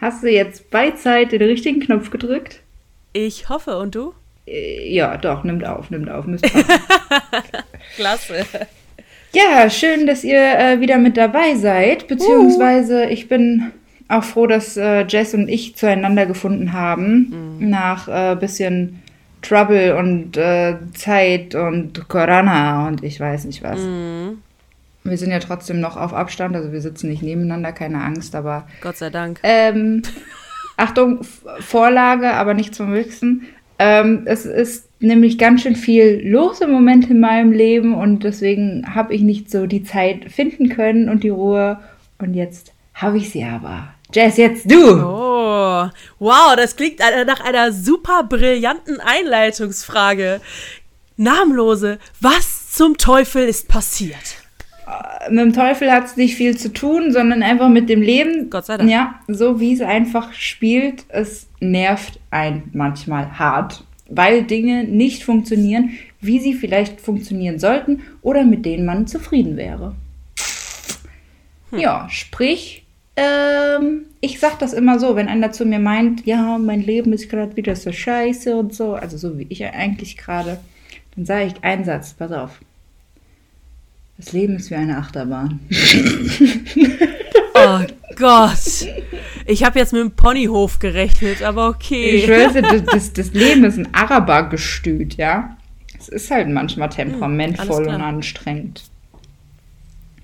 Hast du jetzt bei Zeit den richtigen Knopf gedrückt? Ich hoffe, und du? Äh, Ja, doch, nimmt auf, nimmt auf. Müsst. Klasse. ja, schön, dass ihr äh, wieder mit dabei seid. Beziehungsweise ich bin auch froh, dass äh, Jess und ich zueinander gefunden haben. Nach äh, bisschen Trouble und äh, Zeit und Corona und ich weiß nicht was. Wir sind ja trotzdem noch auf Abstand, also wir sitzen nicht nebeneinander, keine Angst, aber Gott sei Dank. Ähm, Achtung, Vorlage, aber nichts vom Höchsten. Ähm, es ist nämlich ganz schön viel los im Moment in meinem Leben und deswegen habe ich nicht so die Zeit finden können und die Ruhe. Und jetzt habe ich sie aber. Jess, jetzt du! Oh, wow, das klingt äh, nach einer super brillanten Einleitungsfrage. Namenlose, was zum Teufel ist passiert? Mit dem Teufel hat es nicht viel zu tun, sondern einfach mit dem Leben. Gott sei Dank. Ja, so wie es einfach spielt, es nervt einen manchmal hart, weil Dinge nicht funktionieren, wie sie vielleicht funktionieren sollten oder mit denen man zufrieden wäre. Ja, sprich, ähm, ich sag das immer so, wenn einer zu mir meint, ja, mein Leben ist gerade wieder so scheiße und so, also so wie ich eigentlich gerade, dann sage ich einen Satz, pass auf. Das Leben ist wie eine Achterbahn. Oh Gott. Ich habe jetzt mit dem Ponyhof gerechnet, aber okay. Ich weiß, das, das, das Leben ist ein Arabergestüt, ja. Es ist halt manchmal temperamentvoll alles klar. und anstrengend.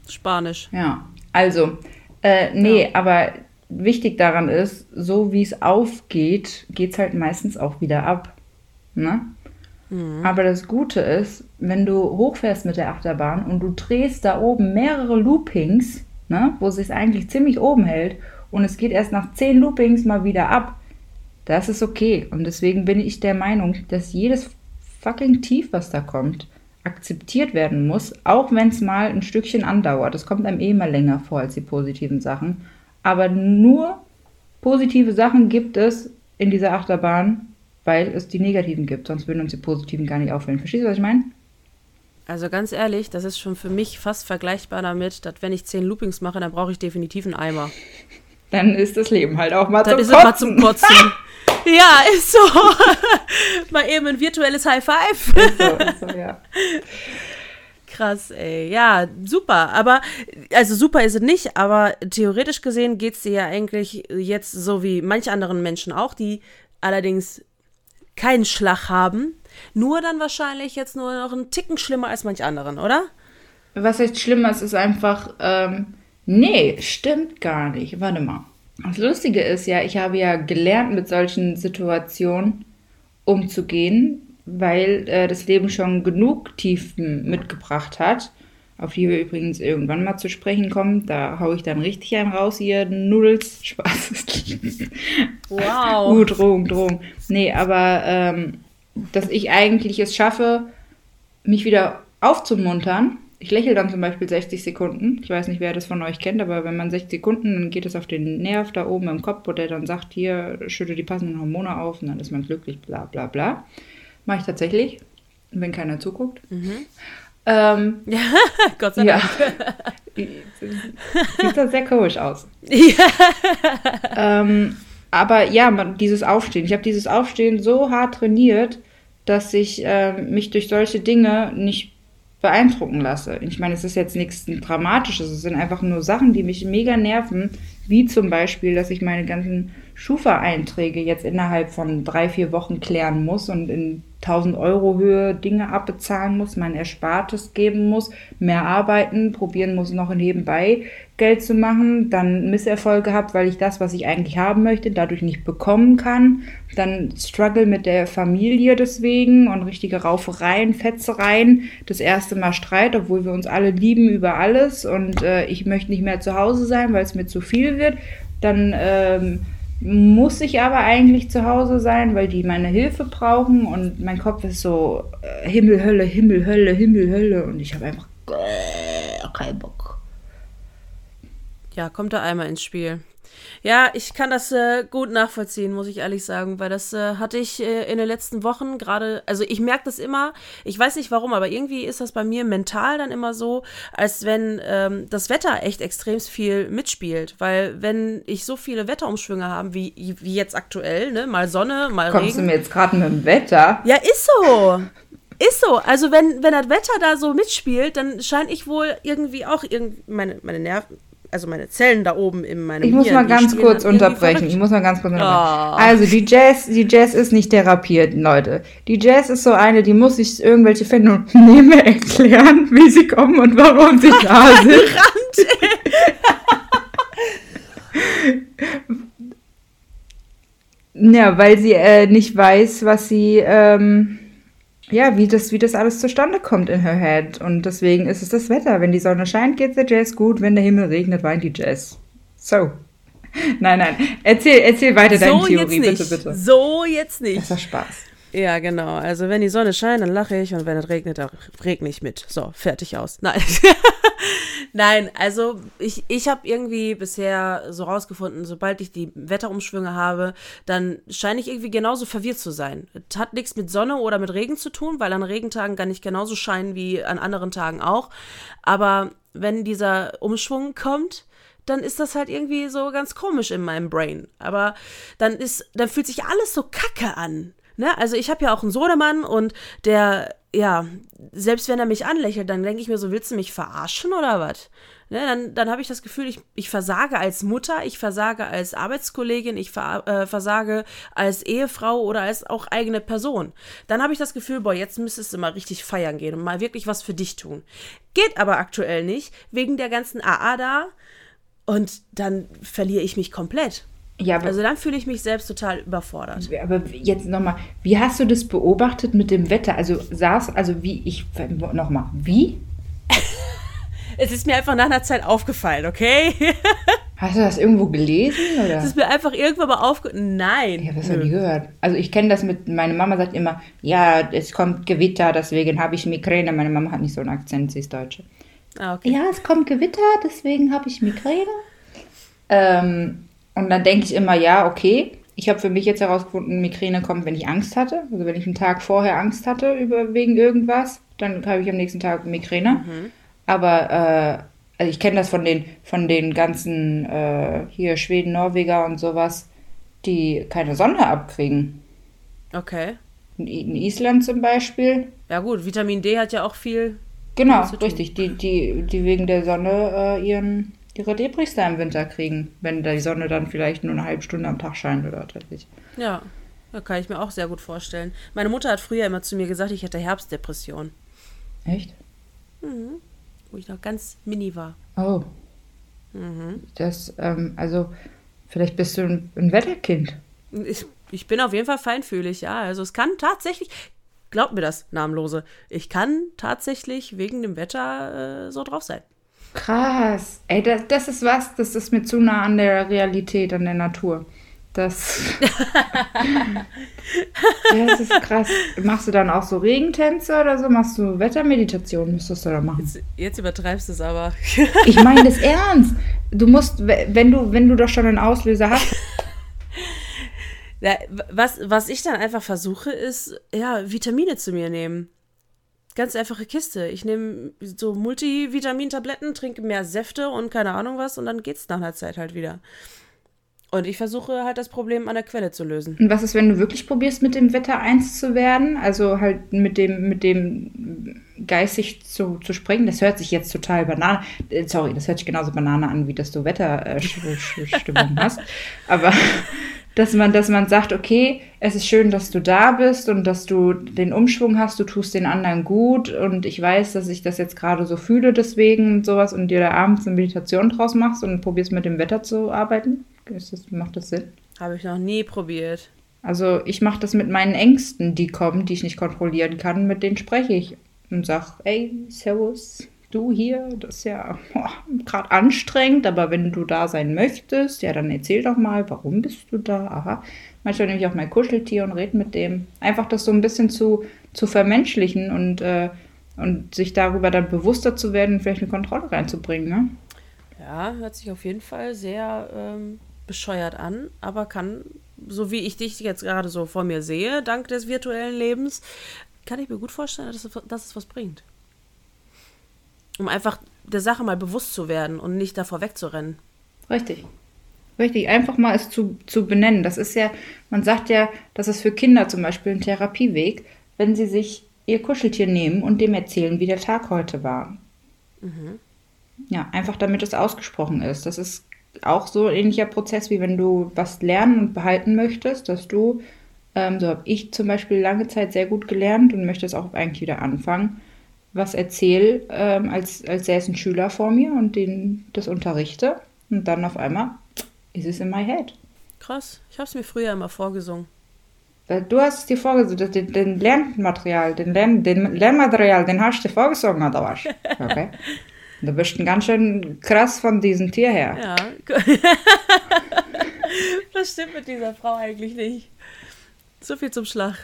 Spanisch. Ja, also, äh, nee, aber wichtig daran ist, so wie es aufgeht, geht es halt meistens auch wieder ab. Ne? Aber das Gute ist, wenn du hochfährst mit der Achterbahn und du drehst da oben mehrere Loopings, ne, wo es sich eigentlich ziemlich oben hält und es geht erst nach zehn Loopings mal wieder ab, das ist okay. Und deswegen bin ich der Meinung, dass jedes fucking Tief, was da kommt, akzeptiert werden muss, auch wenn es mal ein Stückchen andauert. Das kommt einem eh mal länger vor als die positiven Sachen. Aber nur positive Sachen gibt es in dieser Achterbahn, weil es die negativen gibt. Sonst würden uns die positiven gar nicht auffallen. Verstehst du, was ich meine? Also ganz ehrlich, das ist schon für mich fast vergleichbar damit, dass wenn ich zehn Loopings mache, dann brauche ich definitiv einen Eimer. Dann ist das Leben halt auch mal Dann zum ist es mal Kotzen. zum Kotzen. ja, ist so. mal eben ein virtuelles High Five. so, ist so, ja. Krass, ey. Ja, super. Aber, also super ist es nicht, aber theoretisch gesehen geht es dir ja eigentlich jetzt so wie manche anderen Menschen auch, die allerdings keinen Schlag haben. Nur dann wahrscheinlich jetzt nur noch einen Ticken schlimmer als manch anderen, oder? Was heißt schlimmer? Es ist einfach, ähm, nee, stimmt gar nicht. Warte mal. Das Lustige ist ja, ich habe ja gelernt, mit solchen Situationen umzugehen, weil äh, das Leben schon genug Tiefen mitgebracht hat, auf die wir übrigens irgendwann mal zu sprechen kommen. Da hau ich dann richtig einen raus, ihr Nudels. Spaß. Wow. Uh, Drohung, Drohung. Nee, aber ähm, dass ich eigentlich es schaffe, mich wieder aufzumuntern. Ich lächle dann zum Beispiel 60 Sekunden. Ich weiß nicht, wer das von euch kennt, aber wenn man 60 Sekunden, dann geht es auf den Nerv da oben im Kopf, wo der dann sagt, hier, schütte die passenden Hormone auf und dann ist man glücklich, bla bla bla. Mache ich tatsächlich, wenn keiner zuguckt. Ähm, Gott sei ja. Dank. Sieht das sehr komisch aus. Ja. Ähm, aber ja, man, dieses Aufstehen. Ich habe dieses Aufstehen so hart trainiert, dass ich ähm, mich durch solche Dinge nicht beeindrucken lasse. Ich meine, es ist jetzt nichts Dramatisches, es sind einfach nur Sachen, die mich mega nerven, wie zum Beispiel, dass ich meine ganzen Schufa-Einträge jetzt innerhalb von drei, vier Wochen klären muss und in 1000 Euro Höhe Dinge abbezahlen muss, mein Erspartes geben muss, mehr arbeiten, probieren muss, noch nebenbei Geld zu machen, dann Misserfolge gehabt, weil ich das, was ich eigentlich haben möchte, dadurch nicht bekommen kann, dann Struggle mit der Familie deswegen und richtige Raufereien, Fetzereien, das erste Mal Streit, obwohl wir uns alle lieben über alles und äh, ich möchte nicht mehr zu Hause sein, weil es mir zu viel wird, dann ähm, muss ich aber eigentlich zu Hause sein, weil die meine Hilfe brauchen und mein Kopf ist so äh, Himmel, Hölle, Himmel, Hölle, Himmel, Hölle und ich habe einfach äh, keinen Bock. Ja, kommt da einmal ins Spiel. Ja, ich kann das äh, gut nachvollziehen, muss ich ehrlich sagen, weil das äh, hatte ich äh, in den letzten Wochen gerade, also ich merke das immer, ich weiß nicht warum, aber irgendwie ist das bei mir mental dann immer so, als wenn ähm, das Wetter echt extrem viel mitspielt, weil wenn ich so viele Wetterumschwünge habe, wie, wie jetzt aktuell, ne, mal Sonne, mal Kommst Regen. Kommst du mir jetzt gerade mit dem Wetter? Ja, ist so. Ist so. Also wenn, wenn das Wetter da so mitspielt, dann scheine ich wohl irgendwie auch irgendwie meine, meine Nerven, also meine Zellen da oben in meinem Ich muss Hirn, mal ganz kurz unterbrechen. Ich muss mal ganz kurz unterbrechen. Oh. Also die Jazz, die Jazz ist nicht therapiert, Leute. Die Jazz ist so eine, die muss sich irgendwelche Phänomene erklären, wie sie kommen und warum sie da sind. ja, weil sie äh, nicht weiß, was sie ähm, ja, wie das, wie das alles zustande kommt in her head. Und deswegen ist es das Wetter. Wenn die Sonne scheint, geht der Jazz gut. Wenn der Himmel regnet, weint die Jazz. So. Nein, nein. Erzähl, erzähl weiter so deine Theorie, jetzt nicht. bitte, bitte. So jetzt nicht. Das war Spaß. Ja, genau. Also wenn die Sonne scheint, dann lache ich und wenn es regnet, dann regne ich mit. So, fertig aus. Nein. Nein, also ich, ich habe irgendwie bisher so rausgefunden, sobald ich die Wetterumschwünge habe, dann scheine ich irgendwie genauso verwirrt zu sein. Es hat nichts mit Sonne oder mit Regen zu tun, weil an Regentagen kann ich genauso scheinen wie an anderen Tagen auch. Aber wenn dieser Umschwung kommt, dann ist das halt irgendwie so ganz komisch in meinem Brain. Aber dann ist, dann fühlt sich alles so kacke an. Ne? Also ich habe ja auch einen Sohnemann und der, ja, selbst wenn er mich anlächelt, dann denke ich mir so, willst du mich verarschen oder was? Ne? Dann, dann habe ich das Gefühl, ich, ich versage als Mutter, ich versage als Arbeitskollegin, ich ver, äh, versage als Ehefrau oder als auch eigene Person. Dann habe ich das Gefühl, boah, jetzt müsstest du mal richtig feiern gehen und mal wirklich was für dich tun. Geht aber aktuell nicht, wegen der ganzen AA da. Und dann verliere ich mich komplett. Ja, also dann fühle ich mich selbst total überfordert. Aber jetzt nochmal, wie hast du das beobachtet mit dem Wetter? Also saß, also wie, ich, nochmal, wie? es ist mir einfach nach einer Zeit aufgefallen, okay? Hast du das irgendwo gelesen? Oder? Es ist mir einfach irgendwann mal aufgefallen. Nein. Ich habe das noch nie gehört. Also ich kenne das mit, meine Mama sagt immer, ja, es kommt Gewitter, deswegen habe ich Migräne. Meine Mama hat nicht so einen Akzent, sie ist Deutsche. Ah, okay. Ja, es kommt Gewitter, deswegen habe ich Migräne. Ähm, und dann denke ich immer, ja, okay. Ich habe für mich jetzt herausgefunden, Migräne kommt, wenn ich Angst hatte. Also wenn ich einen Tag vorher Angst hatte über, wegen irgendwas, dann habe ich am nächsten Tag Migräne. Mhm. Aber äh, also ich kenne das von den, von den ganzen äh, hier Schweden, Norweger und sowas, die keine Sonne abkriegen. Okay. In, in Island zum Beispiel. Ja gut, Vitamin D hat ja auch viel. Genau, richtig. Die, die, die wegen der Sonne äh, ihren ihre Debris da im Winter kriegen, wenn die Sonne dann vielleicht nur eine halbe Stunde am Tag scheint oder tatsächlich. Ja, das kann ich mir auch sehr gut vorstellen. Meine Mutter hat früher immer zu mir gesagt, ich hätte Herbstdepression. Echt? Mhm. Wo ich noch ganz mini war. Oh. Mhm. Das, ähm, also, vielleicht bist du ein, ein Wetterkind. Ich, ich bin auf jeden Fall feinfühlig, ja. Also es kann tatsächlich, glaubt mir das, Namenlose, ich kann tatsächlich wegen dem Wetter äh, so drauf sein. Krass. Ey, das, das ist was, das ist mir zu nah an der Realität, an der Natur. Das, das ist krass. Machst du dann auch so Regentänze oder so? Machst du Wettermeditation? Müsstest du da machen? Jetzt, jetzt übertreibst du es aber. ich meine das ernst. Du musst, wenn du, wenn du doch schon einen Auslöser hast. Ja, was, was ich dann einfach versuche, ist, ja, Vitamine zu mir nehmen. Ganz einfache Kiste. Ich nehme so Multivitamintabletten, trinke mehr Säfte und keine Ahnung was und dann geht's nach einer Zeit halt wieder. Und ich versuche halt das Problem an der Quelle zu lösen. Und was ist, wenn du wirklich probierst, mit dem Wetter eins zu werden? Also halt mit dem, mit dem geistig zu, zu springen? Das hört sich jetzt total banane. Äh, sorry, das hört sich genauso banane an, wie dass du Wetterstimmung äh, hast. Aber dass man, dass man sagt, okay, es ist schön, dass du da bist und dass du den Umschwung hast, du tust den anderen gut und ich weiß, dass ich das jetzt gerade so fühle deswegen und sowas und dir da abends eine Meditation draus machst und probierst mit dem Wetter zu arbeiten. Ist das, macht das Sinn? Habe ich noch nie probiert. Also ich mache das mit meinen Ängsten, die kommen, die ich nicht kontrollieren kann, mit denen spreche ich und sag, ey, servus, du hier, das ist ja gerade anstrengend, aber wenn du da sein möchtest, ja, dann erzähl doch mal, warum bist du da? Aha. Manchmal nehme ich auch mein Kuscheltier und rede mit dem. Einfach das so ein bisschen zu, zu vermenschlichen und, äh, und sich darüber dann bewusster zu werden und vielleicht eine Kontrolle reinzubringen, ne? Ja, hört sich auf jeden Fall sehr ähm, bescheuert an, aber kann, so wie ich dich jetzt gerade so vor mir sehe, dank des virtuellen Lebens, kann ich mir gut vorstellen, dass dass es was bringt. Um einfach der Sache mal bewusst zu werden und nicht davor wegzurennen. Richtig. Richtig, einfach mal es zu, zu benennen. Das ist ja, man sagt ja, das ist für Kinder zum Beispiel ein Therapieweg, wenn sie sich ihr Kuscheltier nehmen und dem erzählen, wie der Tag heute war. Mhm. Ja, einfach damit es ausgesprochen ist. Das ist auch so ein ähnlicher Prozess, wie wenn du was lernen und behalten möchtest, dass du, ähm, so habe ich zum Beispiel lange Zeit sehr gut gelernt und möchte es auch eigentlich wieder anfangen, was erzähle, ähm, als, als säße ein Schüler vor mir und den das unterrichte. Und dann auf einmal ist es in my head. Krass, ich habe es mir früher immer vorgesungen. Du hast es dir vorgesungen, den, den Lernmaterial, den, Lern, den Lernmaterial, den hast du dir vorgesungen, oder was? Okay. Du bist ein ganz schön krass von diesem Tier her. Ja. Was stimmt mit dieser Frau eigentlich nicht? So viel zum Schlag.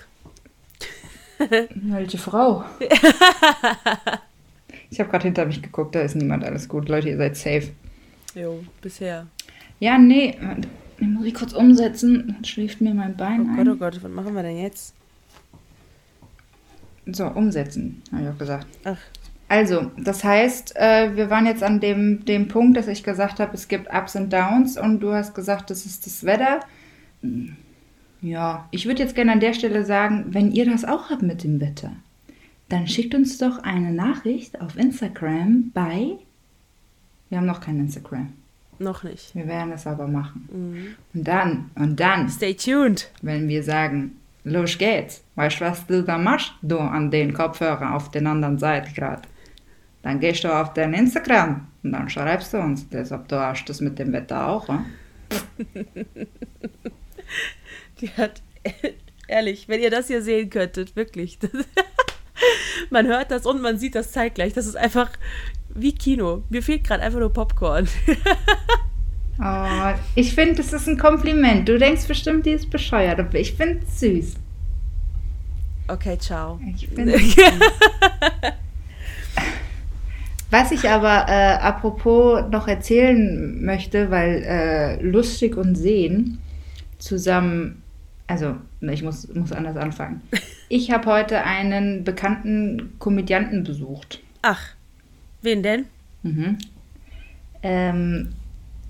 Welche Frau? ich habe gerade hinter mich geguckt, da ist niemand, alles gut. Leute, ihr seid safe. Jo, bisher. Ja, nee, den muss ich kurz umsetzen, dann schläft mir mein Bein Oh Gott, oh Gott, was machen wir denn jetzt? So, umsetzen, habe ich auch gesagt. Ach, Also, das heißt, äh, wir waren jetzt an dem, dem Punkt, dass ich gesagt habe, es gibt Ups und Downs und du hast gesagt, das ist das Wetter. Hm, Ja, ich würde jetzt gerne an der Stelle sagen, wenn ihr das auch habt mit dem Wetter, dann schickt uns doch eine Nachricht auf Instagram bei. Wir haben noch kein Instagram. noch nicht. Wir werden es aber machen. Und dann, und dann, Stay tuned. wenn wir sagen, los geht's, weißt du, was du da machst, du an den Kopfhörer auf der anderen Seite gerade? Dann gehst du auf dein Instagram und dann schreibst du uns ob du hast das mit dem Wetter auch, hm? Die hat, ehrlich, wenn ihr das hier sehen könntet, wirklich. Das, man hört das und man sieht das zeitgleich. Das ist einfach wie Kino. Mir fehlt gerade einfach nur Popcorn. Oh, ich finde, das ist ein Kompliment. Du denkst bestimmt, die ist bescheuert, aber ich finde es süß. Okay, ciao. Ich finde Was ich aber äh, apropos noch erzählen möchte, weil äh, lustig und sehen zusammen, also ich muss, muss anders anfangen. Ich habe heute einen bekannten Komödianten besucht. Ach, wen denn? Mhm. Ähm,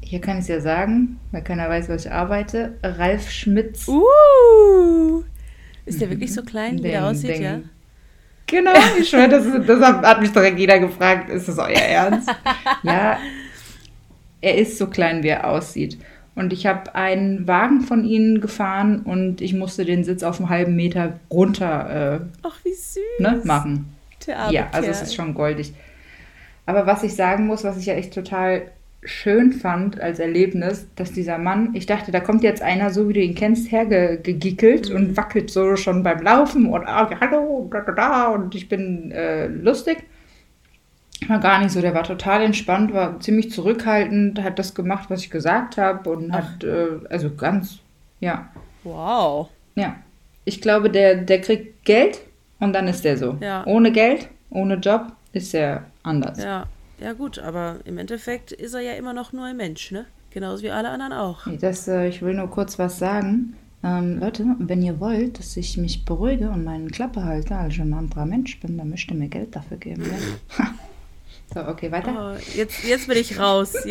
hier kann ich es ja sagen, weil keiner weiß, was ich arbeite. Ralf Schmitz. Uh! Ist der wirklich so klein, wie der Ding, aussieht, ding. ja? Genau, ich schwöre, das, das hat, hat mich direkt jeder gefragt, ist das euer Ernst? ja, er ist so klein, wie er aussieht. Und ich habe einen Wagen von ihnen gefahren und ich musste den Sitz auf einen halben Meter runter Ach, wie süß. äh, ne, machen. Ja, also es ist schon goldig. Aber was ich sagen muss, was ich ja echt total schön fand als Erlebnis, dass dieser Mann, ich dachte, da kommt jetzt einer, so wie du ihn kennst, hergegickelt Mhm. und wackelt so schon beim Laufen und ah, hallo, da, da, da, und ich bin äh, lustig. War gar nicht so, der war total entspannt, war ziemlich zurückhaltend, hat das gemacht, was ich gesagt habe und hat, äh, also ganz, ja, Wow. ja. Ich glaube, der, der kriegt Geld und dann ist der so. Ja. Ohne Geld, ohne Job ist er anders. Ja. Ja, gut, aber im Endeffekt ist er ja immer noch nur ein Mensch, ne? Genauso wie alle anderen auch. Das, äh, ich will nur kurz was sagen. Ähm, Leute, wenn ihr wollt, dass ich mich beruhige und meinen Klappe halte, als ich ein anderer Mensch bin, dann müsst ihr mir Geld dafür geben. Ja? so, okay, weiter. Oh, jetzt, jetzt bin ich raus.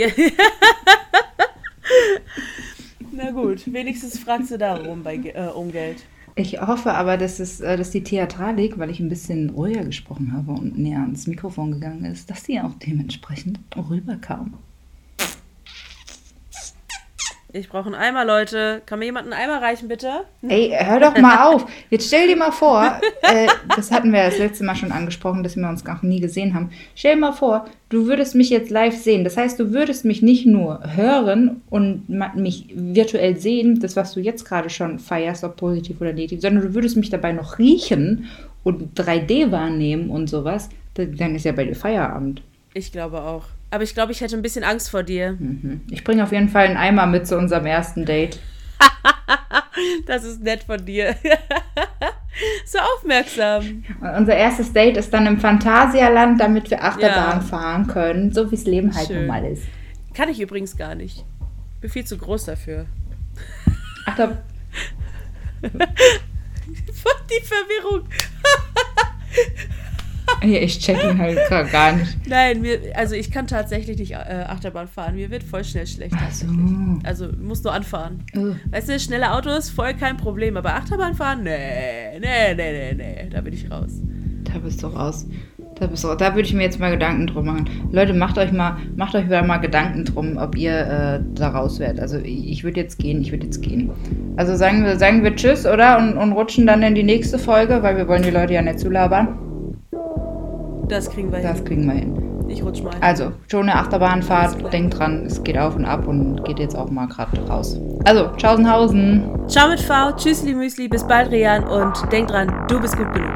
Na gut, wenigstens fragst du darum bei, äh, um Geld. Ich hoffe aber, dass, es, äh, dass die Theatralik, weil ich ein bisschen ruhiger gesprochen habe und näher ans Mikrofon gegangen ist, dass die auch dementsprechend rüberkam. Ich brauche einen Eimer, Leute. Kann mir jemand einen Eimer reichen, bitte? Ey, hör doch mal auf. Jetzt stell dir mal vor, äh, das hatten wir das letzte Mal schon angesprochen, dass wir uns noch nie gesehen haben. Stell dir mal vor, du würdest mich jetzt live sehen. Das heißt, du würdest mich nicht nur hören und mich virtuell sehen, das, was du jetzt gerade schon feierst, ob positiv oder negativ, sondern du würdest mich dabei noch riechen und 3D wahrnehmen und sowas. Dann ist ja bei dir Feierabend. Ich glaube auch. Aber ich glaube, ich hätte ein bisschen Angst vor dir. Mhm. Ich bringe auf jeden Fall einen Eimer mit zu unserem ersten Date. das ist nett von dir. so aufmerksam. Und unser erstes Date ist dann im Phantasialand, damit wir Achterbahn ja. fahren können, so wie es Leben halt Schön. nun mal ist. Kann ich übrigens gar nicht. Bin viel zu groß dafür. Ach, da. Die Verwirrung. Ja, ich check ihn halt gar nicht. Nein, mir, also ich kann tatsächlich nicht äh, Achterbahn fahren. Mir wird voll schnell schlecht. Ach so. Also muss nur anfahren. Uh. Weißt du, schnelle Autos, voll kein Problem. Aber Achterbahn fahren, nee, nee, nee, nee, nee. Da bin ich raus. Da bist du raus. Da, bist du, da würde ich mir jetzt mal Gedanken drum machen. Leute, macht euch mal, macht euch mal Gedanken drum, ob ihr äh, da raus werdet. Also ich würde jetzt gehen, ich würde jetzt gehen. Also sagen wir, sagen wir Tschüss, oder? Und, und rutschen dann in die nächste Folge, weil wir wollen die Leute ja nicht zulabern. Das kriegen wir hin. Das kriegen wir hin. Ich rutsch mal. Also, schon eine Achterbahnfahrt. Denkt dran, es geht auf und ab und geht jetzt auch mal gerade raus. Also, Tschaußenhausen. Ciao mit V. Tschüssli Müsli. Bis bald, Rian. Und denk dran, du bist gut genug.